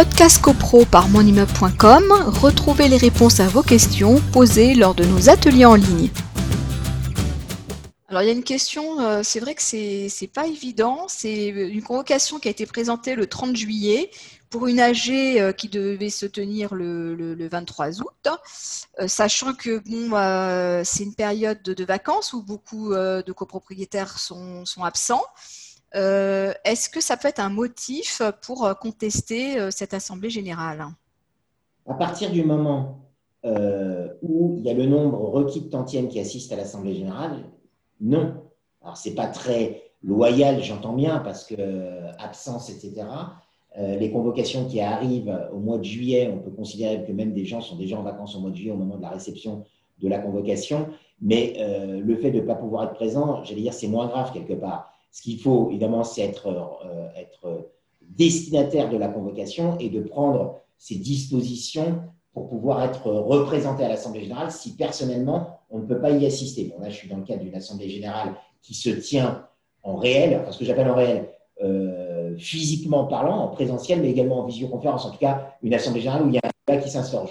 Podcast CoPro par monimmeuble.com, retrouvez les réponses à vos questions posées lors de nos ateliers en ligne. Alors il y a une question, euh, c'est vrai que c'est n'est pas évident, c'est une convocation qui a été présentée le 30 juillet pour une AG euh, qui devait se tenir le, 23 août, euh, sachant que bon, c'est une période de, vacances où beaucoup de copropriétaires sont absents. Est-ce que ça peut être un motif pour contester cette assemblée générale? À partir du moment où il y a le nombre requis de tantièmes qui assistent à l'assemblée générale, non. Alors, ce n'est pas très loyal, j'entends bien, parce que euh, absence, etc. Euh, les convocations qui arrivent au mois de juillet, on peut considérer que même des gens sont déjà en vacances au mois de juillet au moment de la réception de la convocation. Mais euh, le fait de ne pas pouvoir être présent, j'allais dire, c'est moins grave quelque part. Ce qu'il faut, évidemment, c'est être, être destinataire de la convocation et de prendre ses dispositions pour pouvoir être représenté à l'Assemblée générale si personnellement on ne peut pas y assister. Là, je suis dans le cadre d'une Assemblée générale qui se tient en réel, enfin ce que j'appelle en réel, euh, physiquement parlant, en présentiel, mais également en visioconférence. En tout cas, une Assemblée générale où il y a un débat qui s'instaure.